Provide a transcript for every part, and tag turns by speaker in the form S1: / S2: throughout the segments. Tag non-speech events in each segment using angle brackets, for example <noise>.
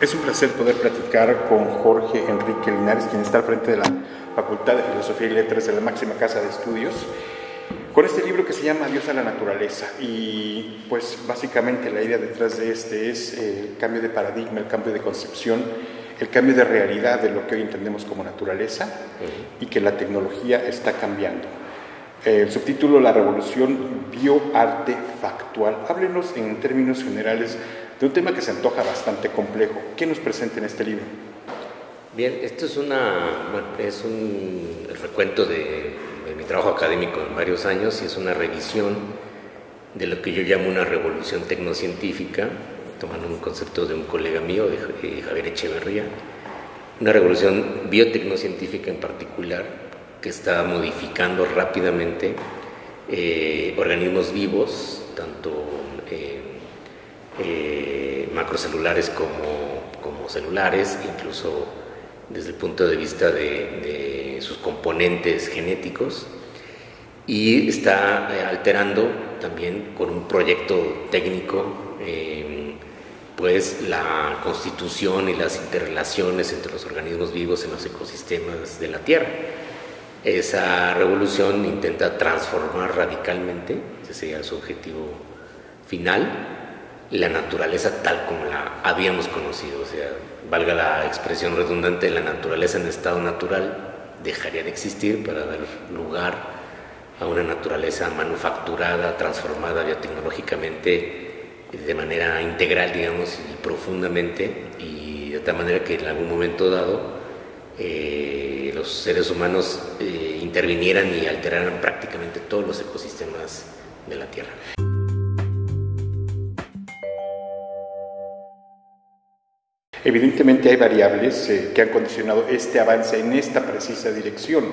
S1: Es un placer poder platicar con Jorge Enrique Linares, quien está al frente de la Facultad de Filosofía y Letras de la máxima casa de estudios, con este libro que se llama Dios a la naturaleza. Y pues básicamente la idea detrás de este es el cambio de paradigma, el cambio de concepción, el cambio de realidad de lo que hoy entendemos como naturaleza y que la tecnología está cambiando. El subtítulo La revolución bioartefactual. Háblenos en términos generales de un tema que se antoja bastante complejo. ¿Qué nos presenta en este libro?
S2: Bien, esto es, una, es un recuento de, mi trabajo académico en varios años y es una revisión de lo que yo llamo una revolución tecnocientífica, tomando un concepto de un colega mío, de Javier Echeverría, una revolución biotecnocientífica en particular que está modificando rápidamente eh, organismos vivos, tanto eh, eh, macrocelulares como, como, celulares, incluso desde el punto de vista de, sus componentes genéticos, y está eh, alterando también con un proyecto técnico eh, pues la constitución y las interrelaciones entre los organismos vivos en los ecosistemas de la Tierra. Esa revolución intenta transformar radicalmente, ese sería su objetivo final, la naturaleza tal como la habíamos conocido. O sea, valga la expresión redundante, la naturaleza en estado natural dejaría de existir para dar lugar a una naturaleza manufacturada, transformada biotecnológicamente de manera integral, digamos, y profundamente, y de tal manera que en algún momento dado eh, los seres humanos eh, intervinieran y alteraran prácticamente todos los ecosistemas de la Tierra.
S1: Evidentemente hay variables eh, que han condicionado este avance en esta precisa dirección.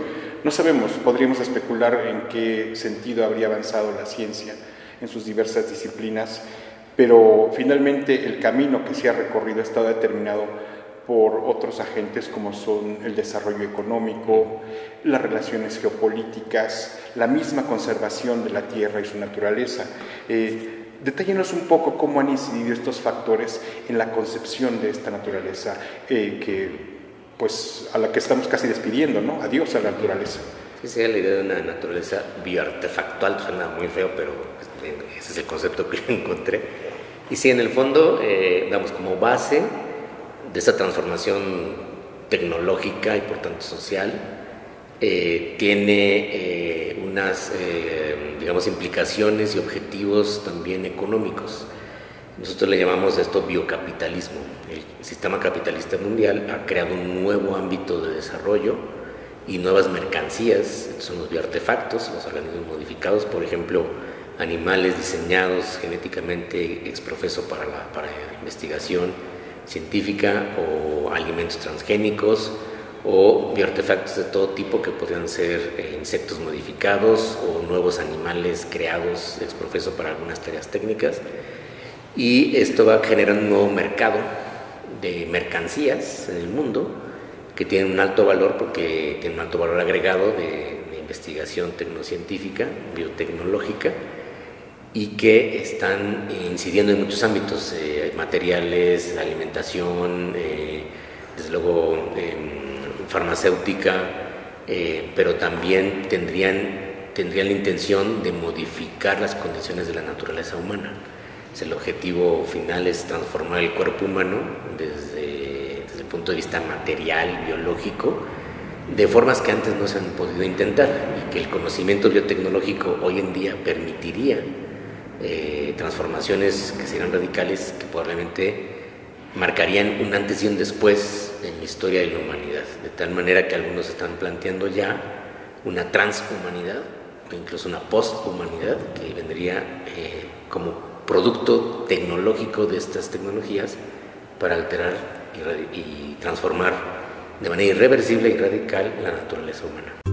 S1: No sabemos, podríamos especular en qué sentido habría avanzado la ciencia en sus diversas disciplinas, pero finalmente el camino que se ha recorrido ha estado determinado por otros agentes como son el desarrollo económico, las relaciones geopolíticas, la misma conservación de la tierra y su naturaleza. Eh, Detállenos un poco cómo han incidido estos factores en la concepción de esta naturaleza eh, que, pues, a la que estamos casi despidiendo, ¿no? Adiós a la naturaleza.
S2: Sí, sería la idea de una naturaleza bioartefactual, suena muy feo, pero este, ese es el concepto que <laughs> encontré. Y sí, en el fondo, eh, damos como base de esa transformación tecnológica y por tanto social, eh, tiene eh, unas, eh, digamos, implicaciones y objetivos también económicos. Nosotros le llamamos esto biocapitalismo. El sistema capitalista mundial ha creado un nuevo ámbito de desarrollo y nuevas mercancías, son los bioartefactos, los organismos modificados, por ejemplo, animales diseñados genéticamente exprofeso para la para investigación científica o alimentos transgénicos o bioartefactos de todo tipo que podrían ser eh, insectos modificados o nuevos animales creados ex profeso para algunas tareas técnicas. Y esto va a generar un nuevo mercado de mercancías en el mundo que tienen un alto valor porque tienen un alto valor agregado de, investigación tecnocientífica, biotecnológica y que están incidiendo en muchos ámbitos, eh, materiales, alimentación, eh, desde luego em, farmacéutica, eh, pero también tendrían, tendrían la intención de modificar las condiciones de la naturaleza humana. el objetivo final es transformar el cuerpo humano desde, desde el punto de vista material, biológico, de formas que antes no se han podido intentar y que el conocimiento biotecnológico hoy en día permitiría eh, transformaciones que serían radicales, que probablemente marcarían un antes y un después en la historia de la humanidad, de tal manera que algunos están planteando ya una transhumanidad o incluso una posthumanidad que vendría eh, como producto tecnológico de estas tecnologías para alterar y transformar de manera irreversible y radical la naturaleza humana.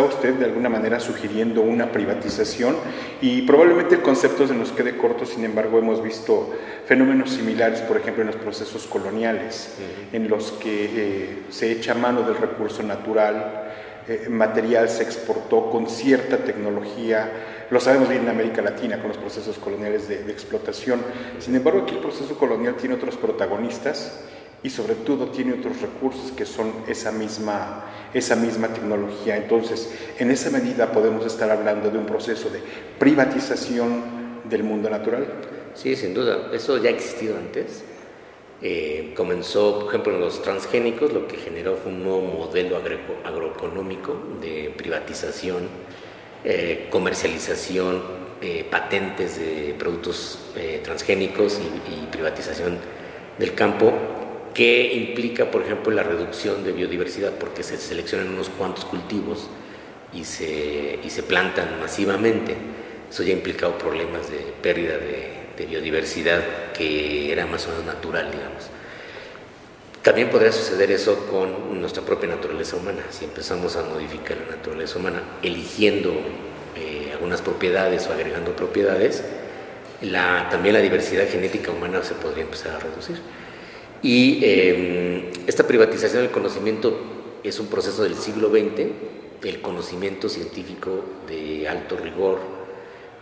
S1: Está usted de alguna manera sugiriendo una privatización y probablemente el concepto se nos quede corto, sin embargo hemos visto fenómenos similares, por ejemplo, en los procesos coloniales, en los que eh, se echa mano del recurso natural, eh, material se exportó con cierta tecnología, lo sabemos bien en América Latina con los procesos coloniales de, explotación. Sin embargo, aquí el proceso colonial tiene otros protagonistas y sobre todo tiene otros recursos que son esa misma, esa misma tecnología. Entonces, en esa medida podemos estar hablando de un proceso de privatización del mundo natural.
S2: Sí, sin duda. Eso ya ha existido antes. Eh, comenzó, por ejemplo, en los transgénicos, lo que generó fue un nuevo modelo agroeconómico de privatización, eh, comercialización, eh, patentes de productos transgénicos y, privatización del campo, que implica, por ejemplo, la reducción de biodiversidad, porque se seleccionan unos cuantos cultivos y se, y se plantan masivamente. Eso ya ha implicado problemas de pérdida de de biodiversidad que era más o menos natural, digamos. También podría suceder eso con nuestra propia naturaleza humana, si empezamos a modificar la naturaleza humana, eligiendo eh, algunas propiedades o agregando propiedades, la, también la diversidad genética humana se podría empezar a reducir. Y em, esta privatización del conocimiento es un proceso del siglo XX, el conocimiento científico de alto rigor,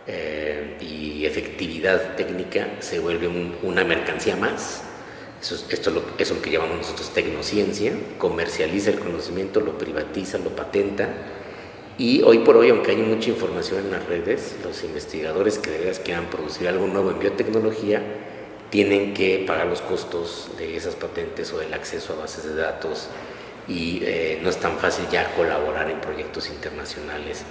S2: eh, y efectividad técnica se vuelve una mercancía más. Esto es lo, es lo que llamamos nosotros tecnociencia, comercializa el conocimiento, lo privatiza, lo patenta. Y hoy por hoy, aunque hay mucha información en las redes, los investigadores que de veras quieran producir algo nuevo en biotecnología tienen que pagar los costos de esas patentes o del acceso a bases de datos y eh, no es tan fácil ya colaborar en proyectos internacionales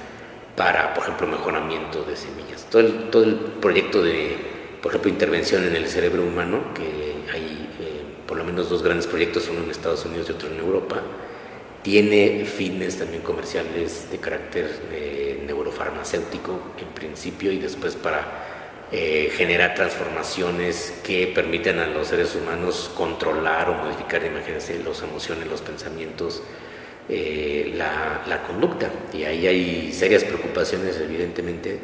S2: para, por ejemplo, mejoramiento de semillas. Todo el, todo el proyecto de, por ejemplo, intervención en el cerebro humano, que hay eh, por lo menos dos grandes proyectos, uno en Estados Unidos y otro en Europa, tiene fines también comerciales de carácter eh, neurofarmacéutico en principio y después para eh, generar transformaciones que permiten a los seres humanos controlar o modificar, imagínense, las emociones, los pensamientos, eh, la, conducta. Y ahí hay serias preocupaciones, evidentemente,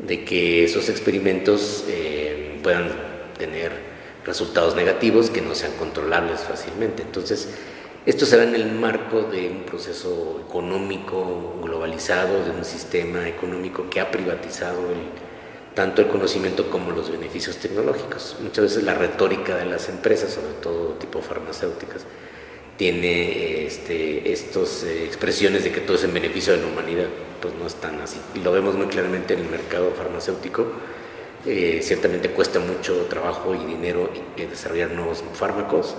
S2: de que esos experimentos eh, puedan tener resultados negativos que no sean controlables fácilmente. Entonces, esto se da en el marco de un proceso económico globalizado, de un sistema económico que ha privatizado tanto el conocimiento como los beneficios tecnológicos. Muchas veces la retórica de las empresas, sobre todo tipo farmacéuticas, tiene este, estas eh, expresiones de que todo es en beneficio de la humanidad, pues no es tan así. Y lo vemos muy claramente en el mercado farmacéutico. Eh, ciertamente cuesta mucho trabajo y dinero eh, desarrollar nuevos fármacos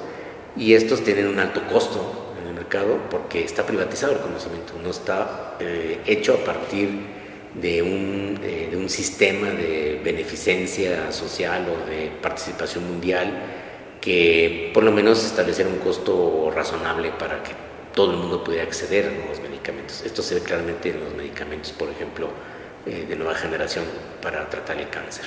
S2: y estos tienen un alto costo en el mercado porque está privatizado el conocimiento, no está hecho a partir de un, de un sistema de beneficencia social o de participación mundial que por lo menos establecer un costo razonable para que todo el mundo pudiera acceder a nuevos medicamentos. Esto se ve claramente en los medicamentos, por ejemplo, eh, de nueva generación para tratar el cáncer.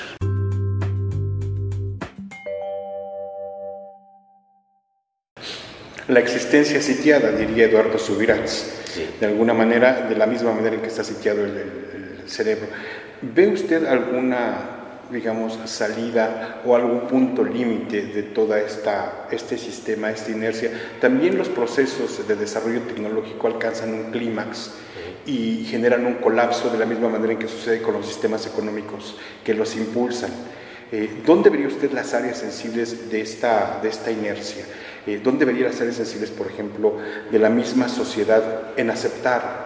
S1: La existencia sitiada, diría Eduardo Subirats, de alguna manera, de la misma manera en que está sitiado el cerebro. ¿Ve usted alguna digamos, salida o algún punto límite de toda esta, este sistema, esta inercia. También los procesos de desarrollo tecnológico alcanzan un clímax y generan un colapso de la misma manera en que sucede con los sistemas económicos que los impulsan. Eh, ¿Dónde vería usted las áreas sensibles de esta, de esta inercia? Eh, ¿Dónde vería las áreas sensibles, por ejemplo, de la misma sociedad en aceptar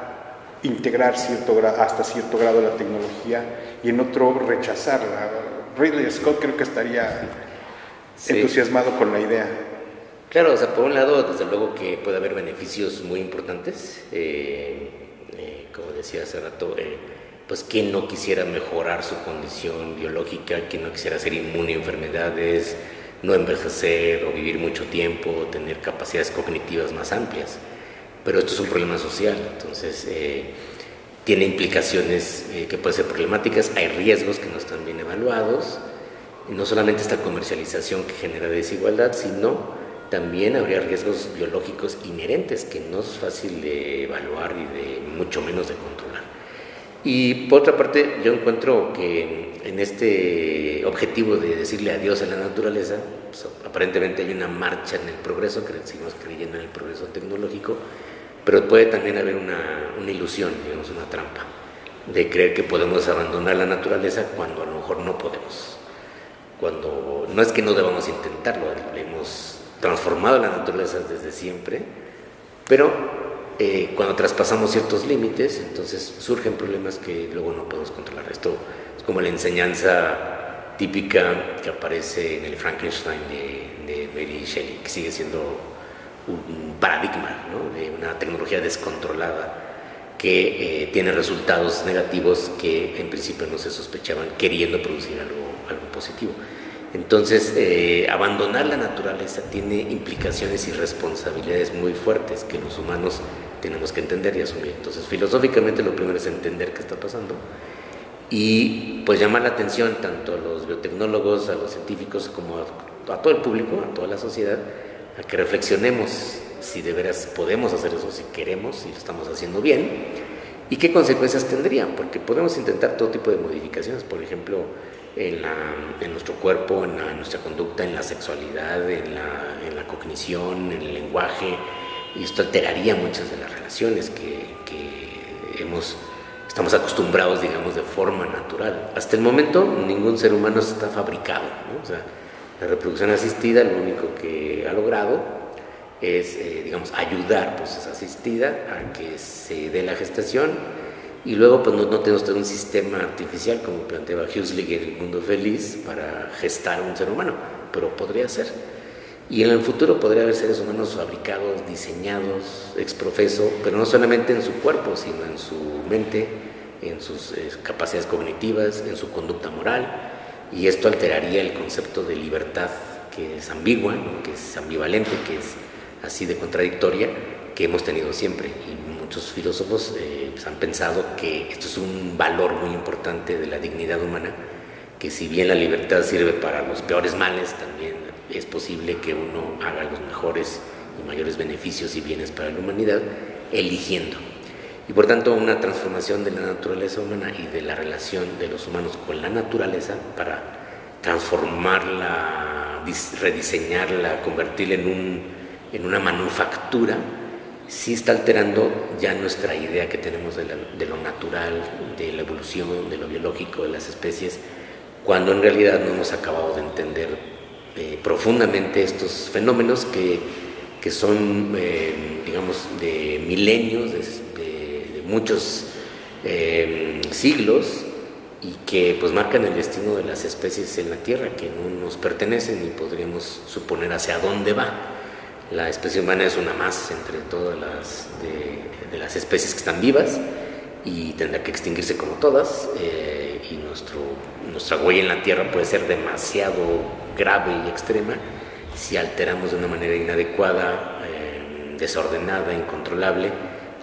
S1: integrar cierto hasta cierto grado la tecnología y en otro rechazarla. Ridley Scott creo que estaría entusiasmado con la idea.
S2: Claro, o sea, por un lado, desde luego que puede haber beneficios muy importantes, eh, eh, como decía hace rato, eh, pues quien no quisiera mejorar su condición biológica, quien no quisiera ser inmune a enfermedades, no envejecer o vivir mucho tiempo, tener capacidades cognitivas más amplias pero esto es un problema social, entonces eh, tiene implicaciones eh, que pueden ser problemáticas, hay riesgos que no están bien evaluados, no solamente esta comercialización que genera desigualdad, sino también habría riesgos biológicos inherentes que no es fácil de evaluar y de mucho menos de controlar. Y por otra parte, yo encuentro que en este objetivo de decirle adiós a la naturaleza, pues, aparentemente hay una marcha en el progreso, que seguimos creyendo en el progreso tecnológico, pero puede también haber una, una ilusión, digamos, una trampa, de creer que podemos abandonar la naturaleza cuando a lo mejor no podemos. Cuando no es que no debamos intentarlo, hemos transformado la naturaleza desde siempre, pero eh, cuando traspasamos ciertos límites, entonces surgen problemas que luego no podemos controlar. Esto es como la enseñanza típica que aparece en el Frankenstein de, de Mary Shelley, que sigue siendo un paradigma de una tecnología descontrolada que eh, tiene resultados negativos que en principio no se sospechaban, queriendo producir algo, algo positivo. Entonces, eh, abandonar la naturaleza tiene implicaciones y responsabilidades muy fuertes que los humanos tenemos que entender y asumir. Entonces, filosóficamente lo primero es entender qué está pasando y pues llamar la atención tanto a los biotecnólogos, a los científicos, como a, todo el público, a toda la sociedad, a que reflexionemos si de veras podemos hacer eso, si queremos, si lo estamos haciendo bien, y qué consecuencias tendrían, porque podemos intentar todo tipo de modificaciones, por ejemplo, en, nuestro cuerpo, en, nuestra conducta, en la sexualidad, en la, cognición, en el lenguaje, y esto alteraría muchas de las relaciones que, hemos, estamos acostumbrados, digamos, de forma natural. Hasta el momento, ningún ser humano está fabricado, o sea, la reproducción asistida lo único que ha logrado es, eh, digamos, ayudar, pues es asistida a que se dé la gestación y luego pues no, tenemos todo un sistema artificial como planteaba Huxley en el mundo feliz para gestar un ser humano, pero podría ser. Y en el futuro podría haber seres humanos fabricados, diseñados, exprofeso, pero no solamente en su cuerpo, sino en su mente, en sus eh, capacidades cognitivas, en su conducta moral, y esto alteraría el concepto de libertad que es ambigua, que es ambivalente, que es así de contradictoria que hemos tenido siempre. Y muchos filósofos eh, pues, han pensado que esto es un valor muy importante de la dignidad humana, que si bien la libertad sirve para los peores males, también es posible que uno haga los mejores y mayores beneficios y bienes para la humanidad, eligiendo. Y por tanto una transformación de la naturaleza humana y de la relación de los humanos con la naturaleza para transformarla, rediseñarla, convertirla en un en una manufactura, sí está alterando ya nuestra idea que tenemos de, lo natural, de la evolución, de lo biológico, de las especies, cuando en realidad no hemos acabado de entender eh, profundamente estos fenómenos que, que son, eh, digamos, de milenios, de, muchos eh, siglos y que pues marcan el destino de las especies en la Tierra que no nos pertenecen y podríamos suponer hacia dónde va. La especie humana es una más entre todas las de, las especies que están vivas y tendrá que extinguirse como todas eh, y nuestro, nuestra huella en la Tierra puede ser demasiado grave y extrema si alteramos de una manera inadecuada, eh, desordenada, incontrolable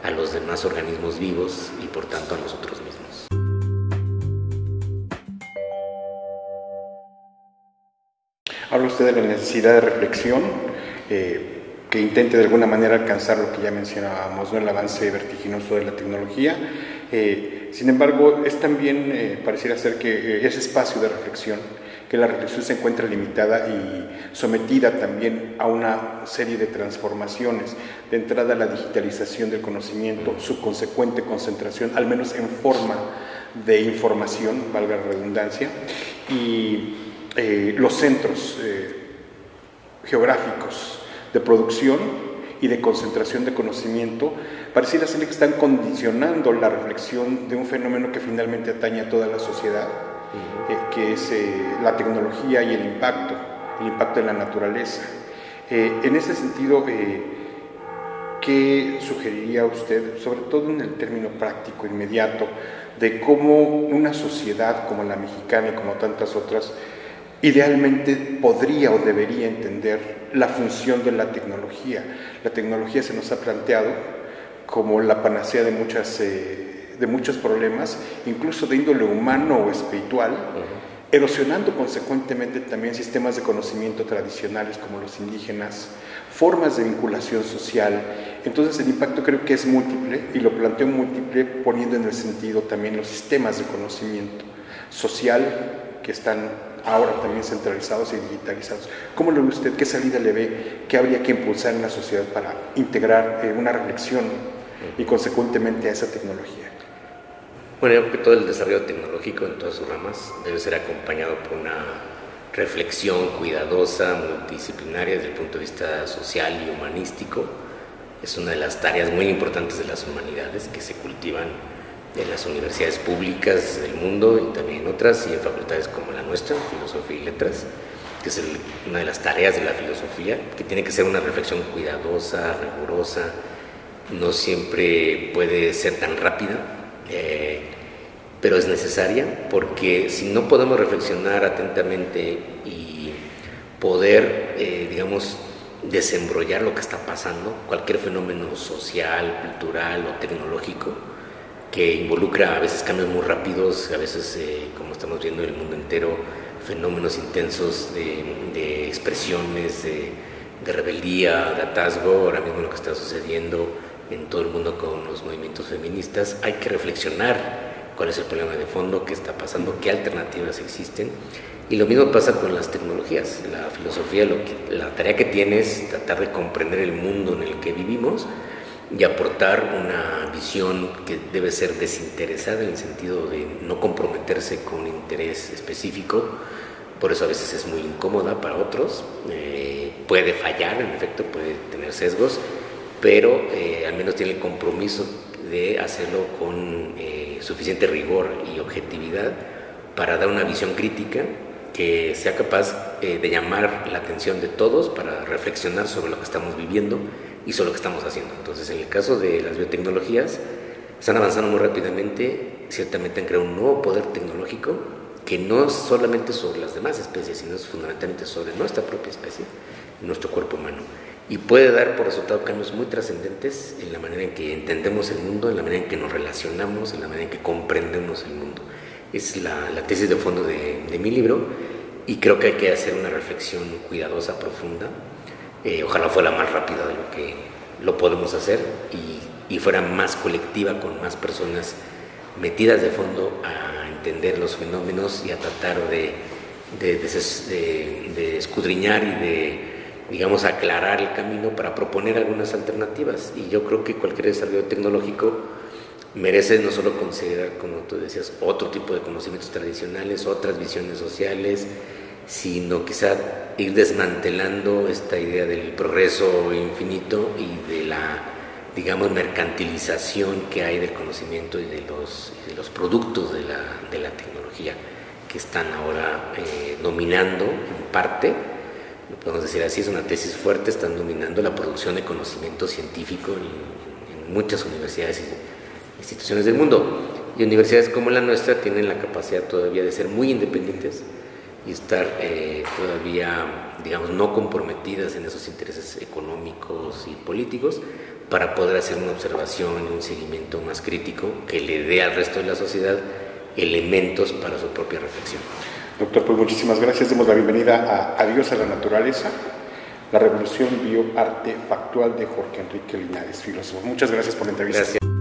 S2: a los demás organismos vivos y por tanto a nosotros mismos.
S1: Habla usted de la necesidad de reflexión. Eh, que intente de alguna manera alcanzar lo que ya mencionábamos, ¿no? el avance vertiginoso de la tecnología. Eh, sin embargo, es también, eh, pareciera ser que eh, ese espacio de reflexión, que la reflexión se encuentra limitada y sometida también a una serie de transformaciones. De entrada, la digitalización del conocimiento, su consecuente concentración, al menos en forma de información, valga la redundancia, y los centros geográficos de producción y de concentración de conocimiento, pareciera ser que están condicionando la reflexión de un fenómeno que finalmente atañe a toda la sociedad, eh, que es eh, la tecnología y el impacto, el impacto en la naturaleza. Eh, en ese sentido, ¿qué sugeriría usted, sobre todo en el término práctico, inmediato, de cómo una sociedad como la mexicana y como tantas otras, idealmente podría o debería entender la función de la tecnología. La tecnología se nos ha planteado como la panacea de, muchas, eh, de muchos problemas, incluso de índole humano o espiritual, erosionando consecuentemente también sistemas de conocimiento tradicionales como los indígenas, formas de vinculación social. Entonces el impacto creo que es múltiple y lo planteo múltiple poniendo en el sentido también los sistemas de conocimiento social que están ahora también centralizados y digitalizados. ¿Cómo lo ve usted? ¿Qué salida le ve? ¿Qué habría que impulsar en la sociedad para integrar eh, una reflexión y consecuentemente a esa tecnología?
S2: Bueno, yo creo que todo el desarrollo tecnológico en todas sus ramas debe ser acompañado por una reflexión cuidadosa, multidisciplinaria desde el punto de vista social y humanístico. Es una de las tareas muy importantes de las humanidades que se cultivan en las universidades públicas del mundo y también en otras y en facultades como la nuestra, Filosofía y Letras, que es una de las tareas de la filosofía, que tiene que ser una reflexión cuidadosa, rigurosa, no siempre puede ser tan rápida, eh, pero es necesaria porque si no podemos reflexionar atentamente y poder, eh, digamos, desembrollar lo que está pasando, cualquier fenómeno social, cultural o tecnológico, que involucra a veces cambios muy rápidos, a veces, eh, como estamos viendo en el mundo entero, fenómenos intensos de, expresiones, de, de, rebeldía, de atasgo, ahora mismo lo que está sucediendo en todo el mundo con los movimientos feministas, hay que reflexionar cuál es el problema de fondo, qué está pasando, qué alternativas existen. Y lo mismo pasa con las tecnologías. La filosofía, lo que, la tarea que tiene es tratar de comprender el mundo en el que vivimos, y aportar una visión que debe ser desinteresada en el sentido de no comprometerse con un interés específico, por eso a veces es muy incómoda para otros, eh, puede fallar, en efecto, puede tener sesgos, pero eh, al menos tiene el compromiso de hacerlo con eh, suficiente rigor y objetividad para dar una visión crítica que sea capaz de llamar la atención de todos para reflexionar sobre lo que estamos viviendo es lo que estamos haciendo. Entonces, en el caso de las biotecnologías, están avanzando muy rápidamente, ciertamente han creado un nuevo poder tecnológico que no es solamente sobre las demás especies, sino es fundamentalmente sobre nuestra propia especie, nuestro cuerpo humano. Y puede dar por resultado cambios muy trascendentes en la manera en que entendemos el mundo, en la manera en que nos relacionamos, en la manera en que comprendemos el mundo. Es la, la tesis de fondo de, de mi libro y creo que hay que hacer una reflexión cuidadosa, profunda, eh, ojalá fuera más rápida de lo que lo podemos hacer y, y, fuera más colectiva con más personas metidas de fondo a entender los fenómenos y a tratar de, de, de, escudriñar y de, digamos, aclarar el camino para proponer algunas alternativas. Y yo creo que cualquier desarrollo tecnológico merece no solo considerar, como tú decías, otro tipo de conocimientos tradicionales, otras visiones sociales, sino quizá ir desmantelando esta idea del progreso infinito y de la, digamos, mercantilización que hay del conocimiento y de los, de los productos de la, de la, tecnología que están ahora eh, dominando en parte, podemos decir así, es una tesis fuerte, están dominando la producción de conocimiento científico en, en muchas universidades y instituciones del mundo. Y universidades como la nuestra tienen la capacidad todavía de ser muy independientes y estar eh, todavía, digamos, no comprometidas en esos intereses económicos y políticos para poder hacer una observación y un seguimiento más crítico que le dé al resto de la sociedad elementos para su propia reflexión.
S1: Doctor, pues muchísimas gracias. Demos la bienvenida a Adiós a la Naturaleza, la revolución bioartefactual de Jorge Enrique Linares, filósofo. Muchas gracias por la entrevista. Gracias.